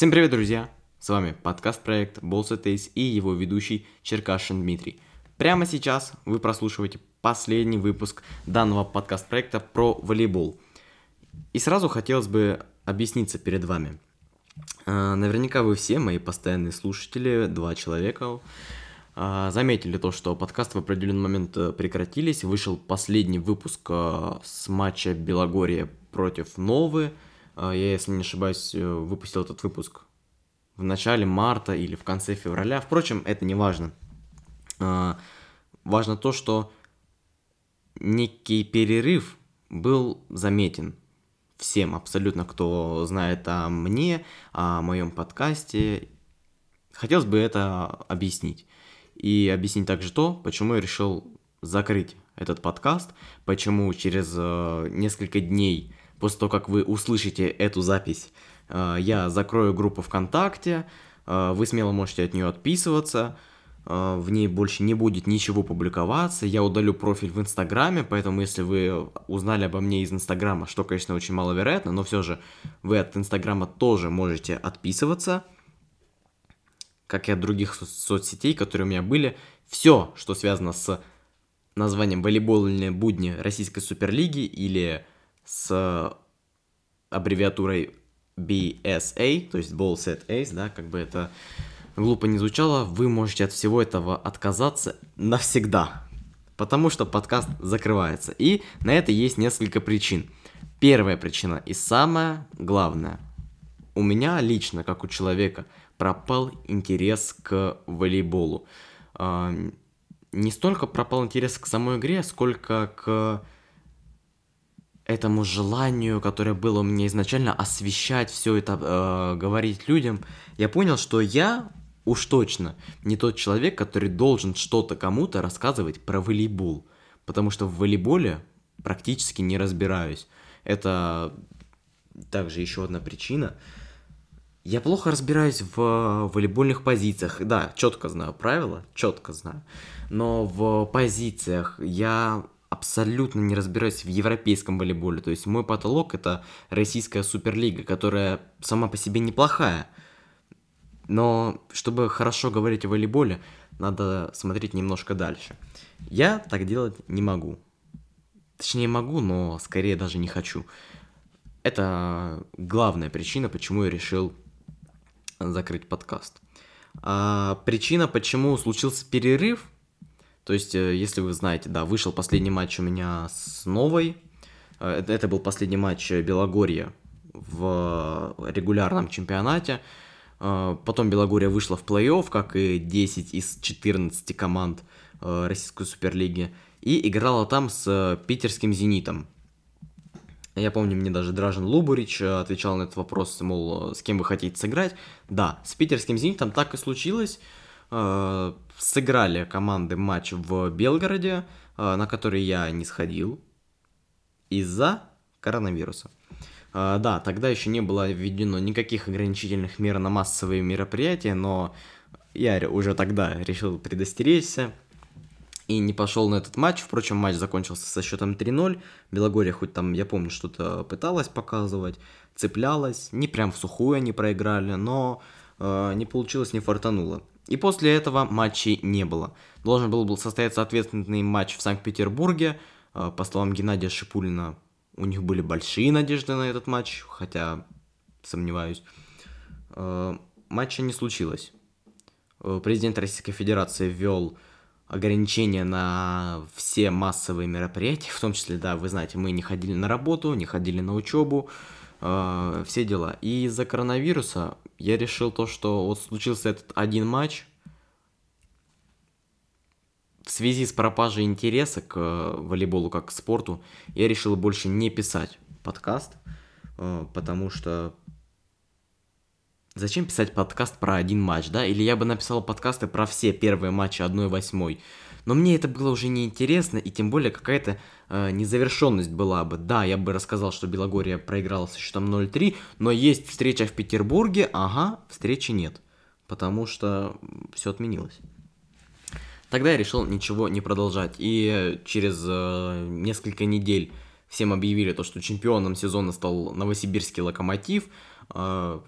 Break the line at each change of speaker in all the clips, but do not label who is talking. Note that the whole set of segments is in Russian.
Всем привет, друзья! С вами подкаст-проект Bolsa Taste и его ведущий Черкашин Дмитрий. Прямо сейчас вы прослушиваете последний выпуск данного подкаст-проекта про волейбол. И сразу хотелось бы объясниться перед вами. А, наверняка вы все, мои постоянные слушатели, два человека, а, заметили то, что подкасты в определенный момент э, прекратились. Вышел последний выпуск э, с матча Белогория против Новы. А, я, если не ошибаюсь, э, выпустил этот выпуск в начале марта или в конце февраля. Впрочем, это не важно. А, важно то, что некий перерыв был заметен всем абсолютно, кто знает о мне, о моем подкасте. Хотелось бы это объяснить. И объяснить также то, почему я решил закрыть этот подкаст, почему через э, несколько дней после того, как вы услышите эту запись, э, я закрою группу ВКонтакте, э, вы смело можете от нее отписываться, э, в ней больше не будет ничего публиковаться, я удалю профиль в Инстаграме, поэтому если вы узнали обо мне из Инстаграма, что, конечно, очень маловероятно, но все же вы от Инстаграма тоже можете отписываться, как и от других со- соцсетей, которые у меня были. Все, что связано с названием волейбольные будни Российской Суперлиги или с аббревиатурой BSA, то есть Ball Set Ace, да, как бы это глупо не звучало, вы можете от всего этого отказаться навсегда, потому что подкаст закрывается. И на это есть несколько причин. Первая причина и самая главная. У меня лично, как у человека, пропал интерес к волейболу. А, не столько пропал интерес к самой игре, сколько к этому желанию, которое было у меня изначально, освещать все это, э, говорить людям, я понял, что я уж точно не тот человек, который должен что-то кому-то рассказывать про волейбол. Потому что в волейболе практически не разбираюсь. Это также еще одна причина. Я плохо разбираюсь в волейбольных позициях. Да, четко знаю правила, четко знаю. Но в позициях я абсолютно не разбираюсь в европейском волейболе. То есть мой потолок это российская суперлига, которая сама по себе неплохая. Но чтобы хорошо говорить о волейболе, надо смотреть немножко дальше. Я так делать не могу. Точнее могу, но скорее даже не хочу. Это главная причина, почему я решил закрыть подкаст. А причина, почему случился перерыв, то есть, э, если вы знаете, да, вышел последний матч у меня с Новой. Э, это был последний матч Белогорья в регулярном чемпионате. Э, потом Белогорья вышла в плей-офф, как и 10 из 14 команд Российской Суперлиги. И играла там с питерским «Зенитом». Я помню, мне даже Дражен Лубурич отвечал на этот вопрос, мол, с кем вы хотите сыграть. Да, с питерским «Зенитом» так и случилось. Сыграли команды матч в Белгороде, э, на который я не сходил из-за коронавируса. Э, да, тогда еще не было введено никаких ограничительных мер на массовые мероприятия, но я уже тогда решил предостеречься и не пошел на этот матч. Впрочем, матч закончился со счетом 3-0. Белогория хоть там, я помню, что-то пыталась показывать, цеплялась. Не прям в сухую они проиграли, но э, не получилось, не фартануло. И после этого матчей не было. Должен был, состояться ответственный матч в Санкт-Петербурге. А, по словам Геннадия Шипулина, у них были большие надежды на этот матч, хотя сомневаюсь. А, матча не случилось. А, президент Российской Федерации ввел ограничения на все массовые мероприятия, в том числе, да, вы знаете, мы не ходили на работу, не ходили на учебу, э, все дела. И из-за коронавируса я решил то, что вот случился этот один матч, в связи с пропажей интереса к э, волейболу как к спорту, я решил больше не писать подкаст, э, потому что зачем писать подкаст про один матч, да? Или я бы написал подкасты про все первые матчи 1-8. Но мне это было уже неинтересно, и тем более какая-то э, незавершенность была бы. Да, я бы рассказал, что Белогория проиграла со счетом 0-3, но есть встреча в Петербурге, ага, встречи нет, потому что все отменилось. Тогда я решил ничего не продолжать, и через э, несколько недель всем объявили то, что чемпионом сезона стал Новосибирский Локомотив. Э,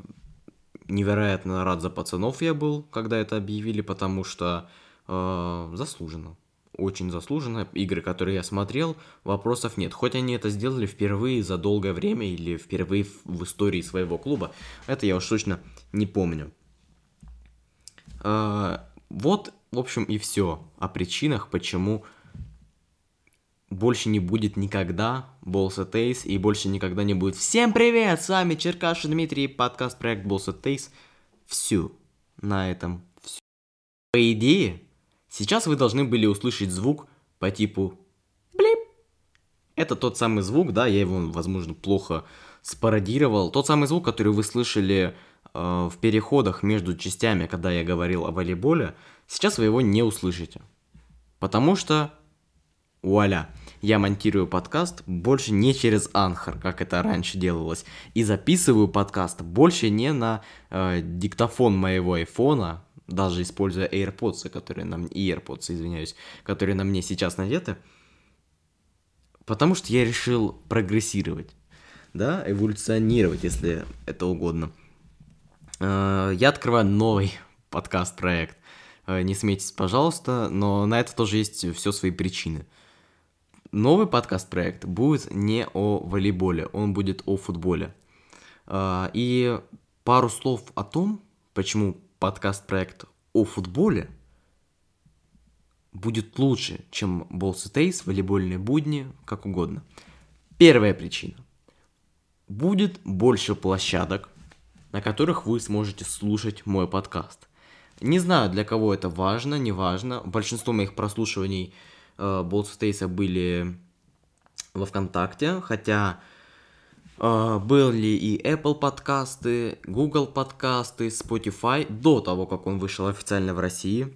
невероятно рад за пацанов я был, когда это объявили, потому что э, заслуженно. Очень заслуженно. Игры, которые я смотрел, вопросов нет. Хоть они это сделали впервые за долгое время или впервые в, истории своего клуба, это я уж точно не помню. Э, вот, в общем, и все о причинах, почему больше не будет никогда Bolsa Taste и больше никогда не будет. Всем привет, с вами Черкаш Дмитрий, подкаст проект Bolsa Taste. Все, на этом все. По идее, сейчас вы должны были услышать звук по типу блип. Это тот самый звук, да, я его, возможно, плохо спародировал. Тот самый звук, который вы слышали э, в переходах между частями, когда я говорил о волейболе, сейчас вы его не услышите. Потому что, вуаля, я монтирую подкаст больше не через Анхар, как это раньше делалось, и записываю подкаст больше не на э, диктофон моего айфона, даже используя AirPods, которые нам и AirPods, извиняюсь, которые на мне сейчас надеты, потому что я решил прогрессировать, да, эволюционировать, если это угодно. Э, я открываю новый подкаст-проект. Э, не смейтесь, пожалуйста, но на это тоже есть все свои причины. Новый подкаст-проект будет не о волейболе, он будет о футболе. А, и пару слов о том, почему подкаст-проект о футболе будет лучше, чем Balls и Taste, волейбольные будни, как угодно. Первая причина. Будет больше площадок, на которых вы сможете слушать мой подкаст. Не знаю, для кого это важно, не важно. Большинство моих прослушиваний – Болт Стейса были во ВКонтакте, хотя э, были и Apple подкасты, Google подкасты, Spotify до того, как он вышел официально в России.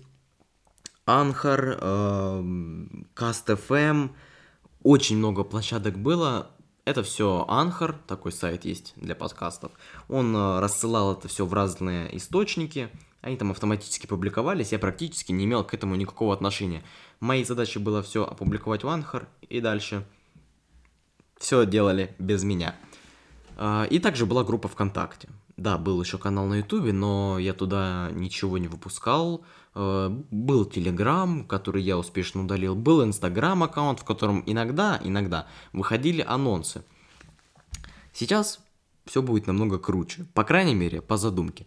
Анхар, э, Cast.fm, очень много площадок было. Это все Анхар, такой сайт есть для подкастов. Он э, рассылал это все в разные источники. Они там автоматически публиковались, я практически не имел к этому никакого отношения. Моей задачей было все опубликовать в Анхар и дальше все делали без меня. А, и также была группа ВКонтакте. Да, был еще канал на Ютубе, но я туда ничего не выпускал. А, был Телеграм, который я успешно удалил. Был Инстаграм аккаунт, в котором иногда, иногда выходили анонсы. Сейчас все будет намного круче. По крайней мере, по задумке.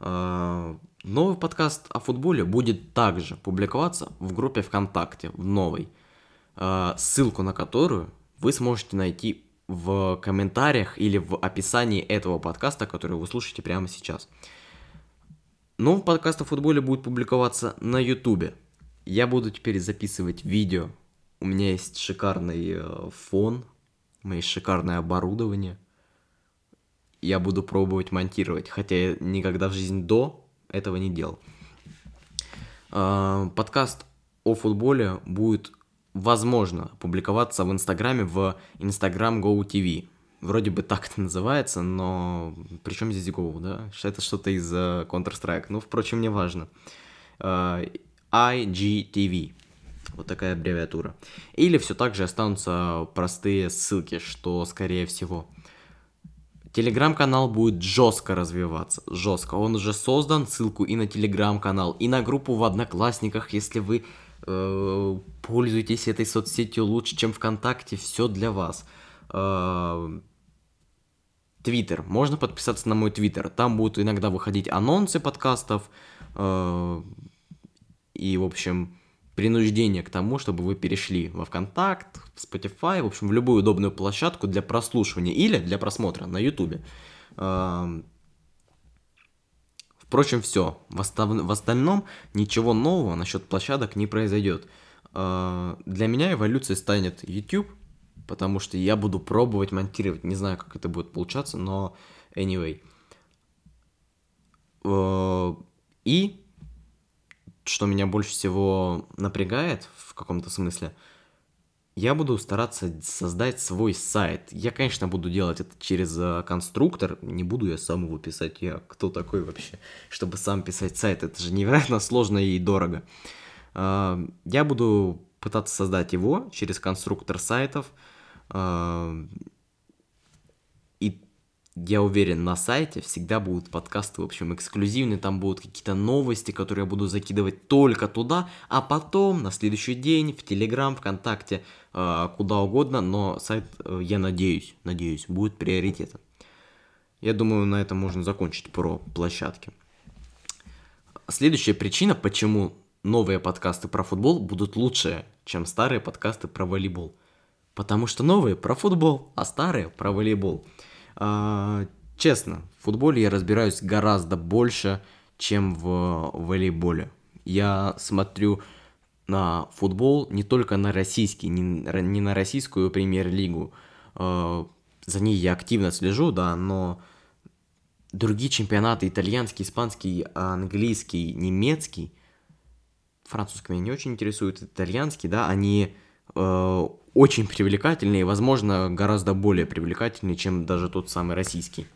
А, новый подкаст о футболе будет также публиковаться в группе ВКонтакте, в новой, а, ссылку на которую вы сможете найти в комментариях или в описании этого подкаста, который вы слушаете прямо сейчас. Новый подкаст о футболе будет публиковаться на ютубе. Я буду теперь записывать видео. У меня есть шикарный э, фон, у меня есть шикарное оборудование – я буду пробовать монтировать, хотя я никогда в жизни до этого не делал. А, подкаст о футболе будет, возможно, публиковаться в Инстаграме в Instagram Go TV. Вроде бы так это называется, но причем здесь Go, да? Это что-то из uh, Counter-Strike. Ну, впрочем, не важно. Uh, IGTV. Вот такая аббревиатура. Или все так же останутся простые ссылки, что скорее всего. Телеграм-канал будет жестко развиваться, жестко. Он уже создан, ссылку и на телеграм-канал, и на группу в Одноклассниках, если вы э, пользуетесь этой соцсетью лучше, чем ВКонтакте, все для вас. Э, твиттер, можно подписаться на мой твиттер, там будут иногда выходить анонсы подкастов, э, и, в общем, принуждение к тому, чтобы вы перешли во ВКонтакт, в Spotify, в общем, в любую удобную площадку для прослушивания или для просмотра на YouTube. Впрочем, все. В, остав... в остальном ничего нового насчет площадок не произойдет. А, для меня эволюцией станет YouTube, потому что я буду пробовать монтировать. Не знаю, как это будет получаться, но anyway. А, и что меня больше всего напрягает в каком-то смысле, я буду стараться создать свой сайт. Я, конечно, буду делать это через э, конструктор, не буду я сам его писать. Я кто такой вообще, чтобы сам писать сайт? Это же невероятно сложно и дорого. Э, я буду пытаться создать его через конструктор сайтов. Я уверен, на сайте всегда будут подкасты, в общем, эксклюзивные, там будут какие-то новости, которые я буду закидывать только туда, а потом на следующий день в Телеграм, ВКонтакте, э, куда угодно, но сайт, э, я надеюсь, надеюсь, будет приоритетом. Я думаю, на этом можно закончить про площадки. Следующая причина, почему новые подкасты про футбол будут лучше, чем старые подкасты про волейбол. Потому что новые про футбол, а старые про волейбол. А, честно, в футболе я разбираюсь гораздо больше, чем в волейболе. Я смотрю на футбол не только на российский, не, на российскую премьер-лигу. А, за ней я активно слежу, да, но другие чемпионаты, итальянский, испанский, английский, немецкий, французский меня не очень интересует, итальянский, да, они э, очень привлекательные, возможно, гораздо более привлекательные, чем даже тот самый российский.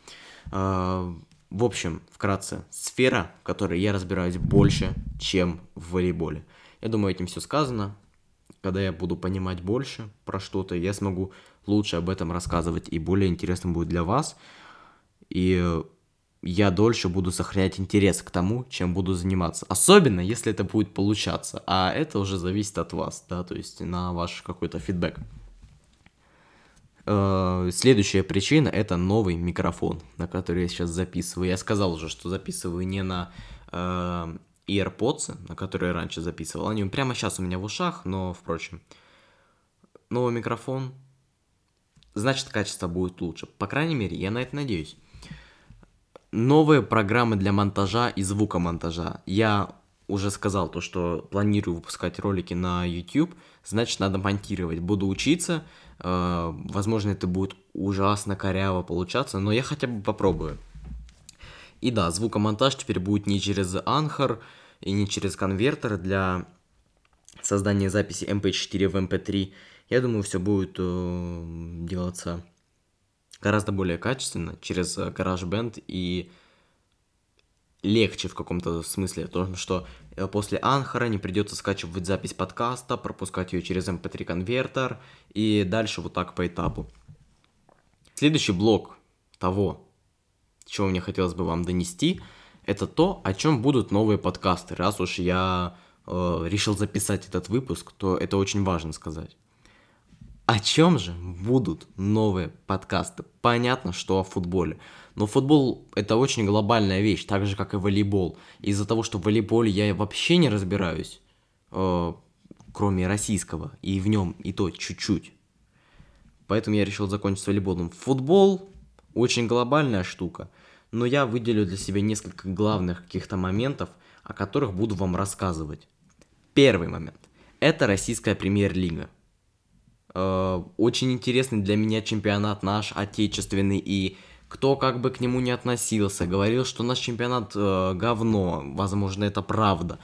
Э, в общем, вкратце, сфера, в которой я разбираюсь больше, чем в волейболе. Я думаю, этим все сказано. Когда я буду понимать больше про что-то, я смогу лучше об этом рассказывать, и более интересным будет для вас. И я дольше буду сохранять интерес к тому, чем буду заниматься. Особенно, если это будет получаться. А это уже зависит от вас, да, то есть на ваш какой-то фидбэк. Э, следующая причина это новый микрофон, на который я сейчас записываю. Я сказал уже, что записываю не на э, AirPods, на которые я раньше записывал. Они прямо сейчас у меня в ушах, но впрочем. Новый микрофон, значит качество будет лучше. По крайней мере, я на это надеюсь новые программы для монтажа и звукомонтажа. Я уже сказал то, что планирую выпускать ролики на YouTube, значит надо монтировать. Буду учиться, э, возможно это будет ужасно коряво получаться, но я хотя бы попробую. И да, звукомонтаж теперь будет не через Anchor и не через конвертер для создания записи MP4 в MP3. Я думаю, все будет э, делаться гораздо более качественно через э, GarageBand и легче в каком-то смысле, то что э, после Анхара не придется скачивать запись подкаста, пропускать ее через MP3 эм конвертер и дальше вот так по этапу. Следующий блок того, чего мне хотелось бы вам донести, это то, о чем будут новые подкасты. Раз уж я э, решил записать этот выпуск, то это очень важно сказать. О чем же будут новые подкасты? Понятно, что о футболе. Но футбол это очень глобальная вещь, так же как и волейбол. Из-за того, что в волейболе я вообще не разбираюсь, э, кроме российского, и в нем и то чуть-чуть. Поэтому я решил закончить с волейболом. Футбол очень глобальная штука, но я выделю для себя несколько главных каких-то моментов, о которых буду вам рассказывать. Первый момент. Это российская премьер-лига. Э, очень интересный для меня чемпионат наш, отечественный, и кто как бы к нему не относился, говорил, что наш чемпионат э, говно, возможно, это правда.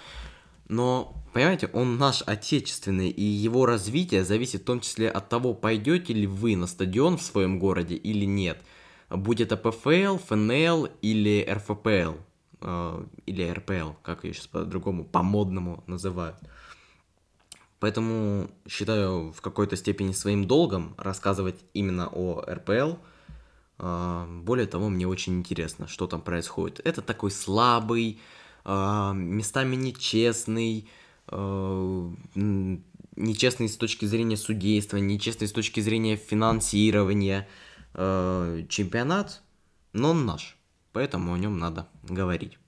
Но, понимаете, он наш отечественный, и его развитие зависит в том числе от того, пойдете ли вы на стадион в своем городе или нет. Будь это ПФЛ, ФНЛ или РФПЛ, э, или РПЛ, как ее сейчас по-другому, по-модному называют. Поэтому считаю в какой-то степени своим долгом рассказывать именно о РПЛ. А, более того, мне очень интересно, что там происходит. Это такой слабый, а, местами нечестный, а, нечестный с точки зрения судейства, нечестный с точки зрения финансирования чемпионат, но он наш, поэтому о нем надо говорить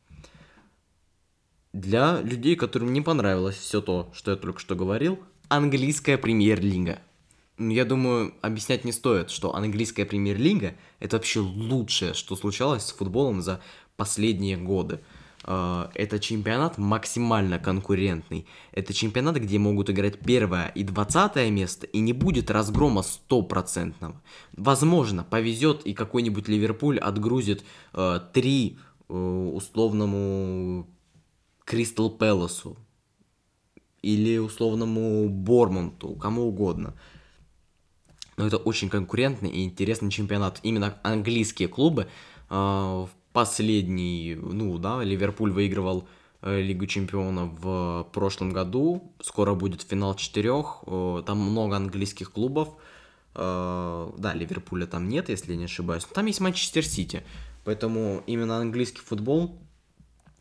для людей, которым не понравилось все то, что я только что говорил, английская премьер-лига. Я думаю, объяснять не стоит, что английская премьер-лига это вообще лучшее, что случалось с футболом за последние годы. А, это чемпионат максимально конкурентный. Это чемпионат, где могут играть первое и двадцатое место, и не будет разгрома стопроцентного. Возможно, повезет, и какой-нибудь Ливерпуль отгрузит э, три э, условному Кристал Пэласу или условному Бормонту, кому угодно. Но это очень конкурентный и интересный чемпионат. Именно английские клубы э, в последний, ну да, Ливерпуль выигрывал э, Лигу чемпионов в прошлом году. Скоро будет финал четырех. Э, там много английских клубов. Э, да, Ливерпуля там нет, если я не ошибаюсь. Но там есть Манчестер Сити. Поэтому именно английский футбол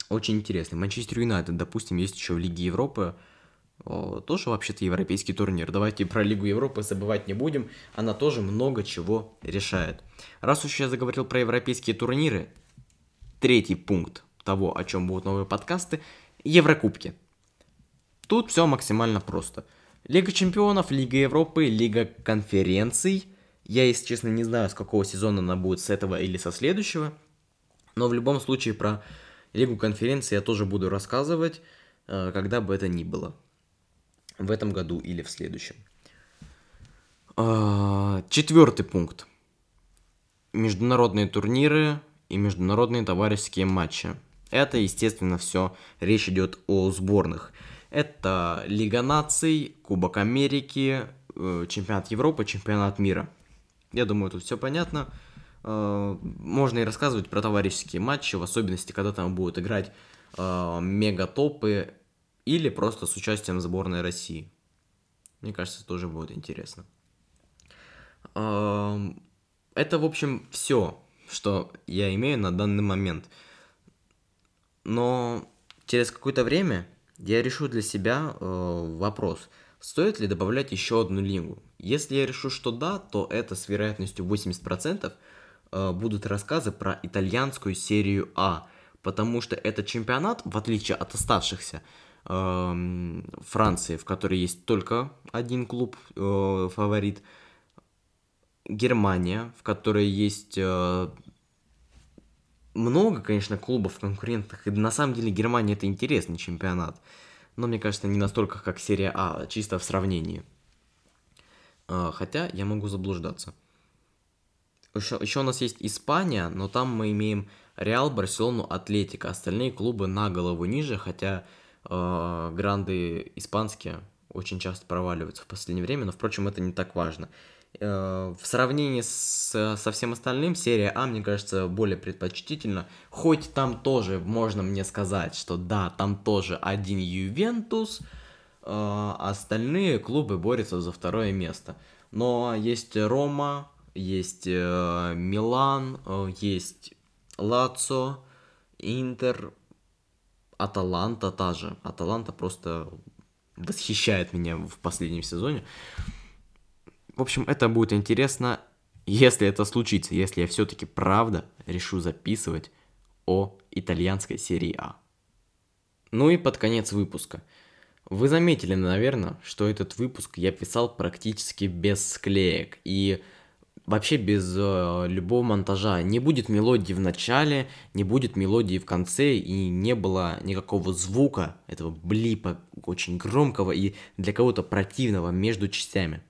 очень интересный. Манчестер Юнайтед, допустим, есть еще в Лиге Европы. Тоже вообще-то европейский турнир. Давайте про Лигу Европы забывать не будем. Она тоже много чего решает. Раз уж я заговорил про европейские турниры, третий пункт того, о чем будут новые подкасты, Еврокубки. Тут все максимально просто. Лига чемпионов, Лига Европы, Лига конференций. Я, если честно, не знаю, с какого сезона она будет, с этого или со следующего. Но в любом случае про Лигу конференций я тоже буду рассказывать, э, когда бы это ни было. В этом году или в следующем. А, Четвертый пункт. Международные турниры и международные товарищеские матчи. Это, естественно, все. Речь идет о сборных. Это Лига наций, Кубок Америки, э, Чемпионат Европы, Чемпионат мира. Я думаю, тут все понятно. Э, можно и рассказывать про товарищеские матчи, в особенности, когда там будут играть э, мега-топы или просто с участием сборной России. Мне кажется, тоже будет интересно. Это, в общем, все, что я имею на данный момент. Но через какое-то время я решу для себя э, вопрос, стоит ли добавлять еще одну лигу. Если я решу, что да, то это с вероятностью 80% э, будут рассказы про итальянскую серию А, потому что это чемпионат, в отличие от оставшихся, э, Франции, в которой есть только один клуб э, фаворит, Германия, в которой есть э, много, конечно, клубов конкурентных, и на самом деле Германия это интересный чемпионат, но мне кажется не настолько, как серия А, чисто в сравнении. А, хотя я могу заблуждаться. Еще, еще у нас есть Испания, но там мы имеем Реал, Барселону, Атлетика. Остальные клубы на голову ниже, хотя э, гранды испанские очень часто проваливаются в последнее время, но, впрочем, это не так важно. Э, в сравнении с, со всем остальным, серия А, мне кажется, более предпочтительна. Хоть там тоже можно мне сказать, что да, там тоже один Ювентус, э, остальные клубы борются за второе место. Но есть Рома, есть э, Милан, э, есть Лацо, Интер, Аталанта та же. Аталанта просто восхищает меня в последнем сезоне. В общем, это будет интересно, если это случится, если я все-таки правда решу записывать о итальянской серии А. Ну и под конец выпуска. Вы заметили, наверное, что этот выпуск я писал практически без склеек и вообще без э, любого монтажа. Не будет мелодии в начале, не будет мелодии в конце, и не было никакого звука, этого блипа очень громкого и для кого-то противного между частями.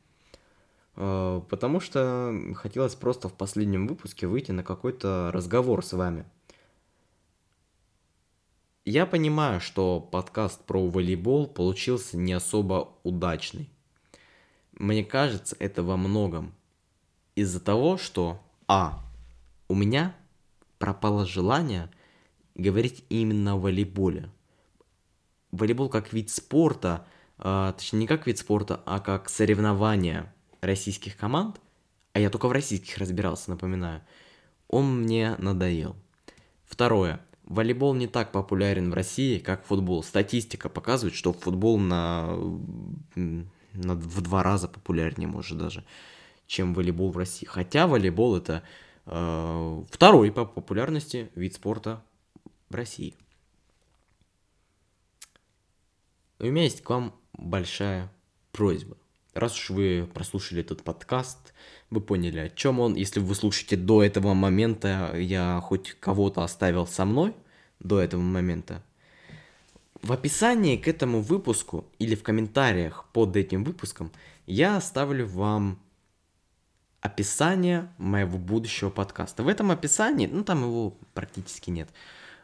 Э, потому что хотелось просто в последнем выпуске выйти на какой-то разговор с вами. Я понимаю, что подкаст про волейбол получился не особо удачный. Мне кажется, это во многом из-за того, что А. У меня пропало желание говорить именно о волейболе. Волейбол как вид спорта, а, точнее не как вид спорта, а как соревнование – российских команд, а я только в российских разбирался, напоминаю, он мне надоел. Второе. Волейбол не так популярен в России, как футбол. Статистика показывает, что футбол на, на в два раза популярнее, может даже, чем волейбол в России. Хотя волейбол это э, второй по популярности вид спорта в России. у меня есть к вам большая просьба. Раз уж вы прослушали этот подкаст, вы поняли, о чем он. Если вы слушаете до этого момента, я хоть кого-то оставил со мной до этого момента. В описании к этому выпуску или в комментариях под этим выпуском я оставлю вам описание моего будущего подкаста. В этом описании, ну там его практически нет,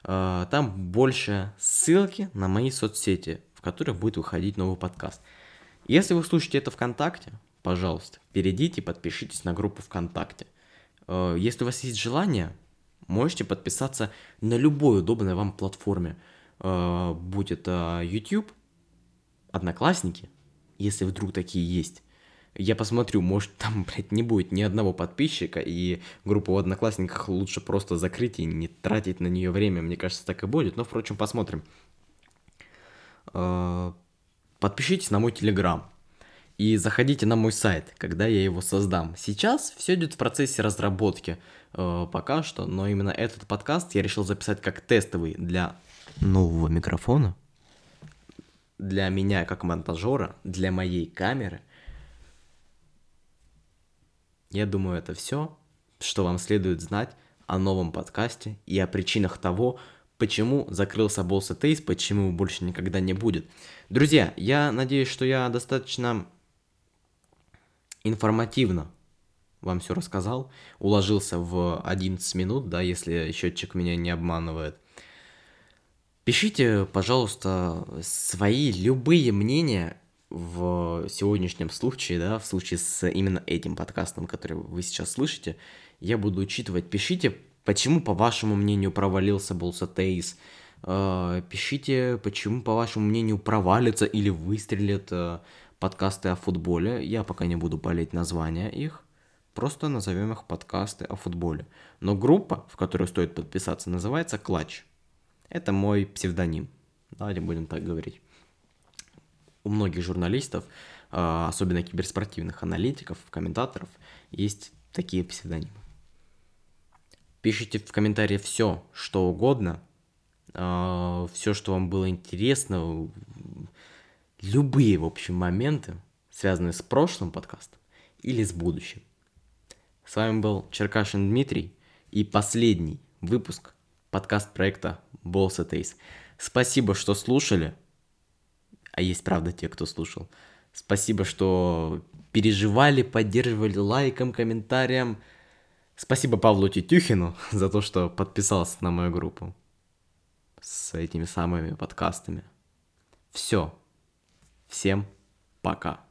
а, там больше ссылки на мои соцсети, в которых будет выходить новый подкаст. Если вы слушаете это ВКонтакте, пожалуйста, перейдите и подпишитесь на группу ВКонтакте. Э, если у вас есть желание, можете подписаться на любой удобной вам платформе. Э, будь это YouTube, Одноклассники, если вдруг такие есть, Я посмотрю, может там, блядь, не будет ни одного подписчика, и группу в Одноклассниках лучше просто закрыть и не тратить на нее время. Мне кажется, так и будет. Но, впрочем, посмотрим. Э, подпишитесь на мой Телеграм. И заходите на мой сайт, когда я его создам. Сейчас все идет в процессе разработки э, пока что, но именно этот подкаст я решил записать как тестовый для нового микрофона, для меня как монтажера, для моей камеры. Я думаю, это все, что вам следует знать о новом подкасте и о причинах того, почему закрылся Bolsa Taste, почему его больше никогда не будет. Друзья, я надеюсь, что я достаточно информативно вам все рассказал, уложился в 11 минут, да, если счетчик меня не обманывает. Пишите, пожалуйста, свои любые мнения в сегодняшнем случае, да, в случае с именно этим подкастом, который вы сейчас слышите, я буду учитывать. Пишите, почему, по вашему мнению, провалился Болсатейс. Э, пишите, почему, по вашему мнению, провалится или выстрелит э, подкасты о футболе. Я пока не буду болеть названия их. Просто назовем их подкасты о футболе. Но группа, в которую стоит подписаться, называется Клатч. Это мой псевдоним. Давайте будем так говорить. У многих журналистов, а, особенно киберспортивных аналитиков, комментаторов, есть такие псевдонимы. Пишите в комментарии все, что угодно, а, все, что вам было интересно, любые, в общем, моменты, связанные с прошлым подкастом или с будущим. С вами был Черкашин Дмитрий и последний выпуск подкаст проекта Balls. Спасибо, что слушали. А есть, правда, те, кто слушал. Спасибо, что переживали, поддерживали лайком, комментарием. Спасибо Павлу Тетюхину за то, что подписался на мою группу с этими самыми подкастами. Все. Всем пока.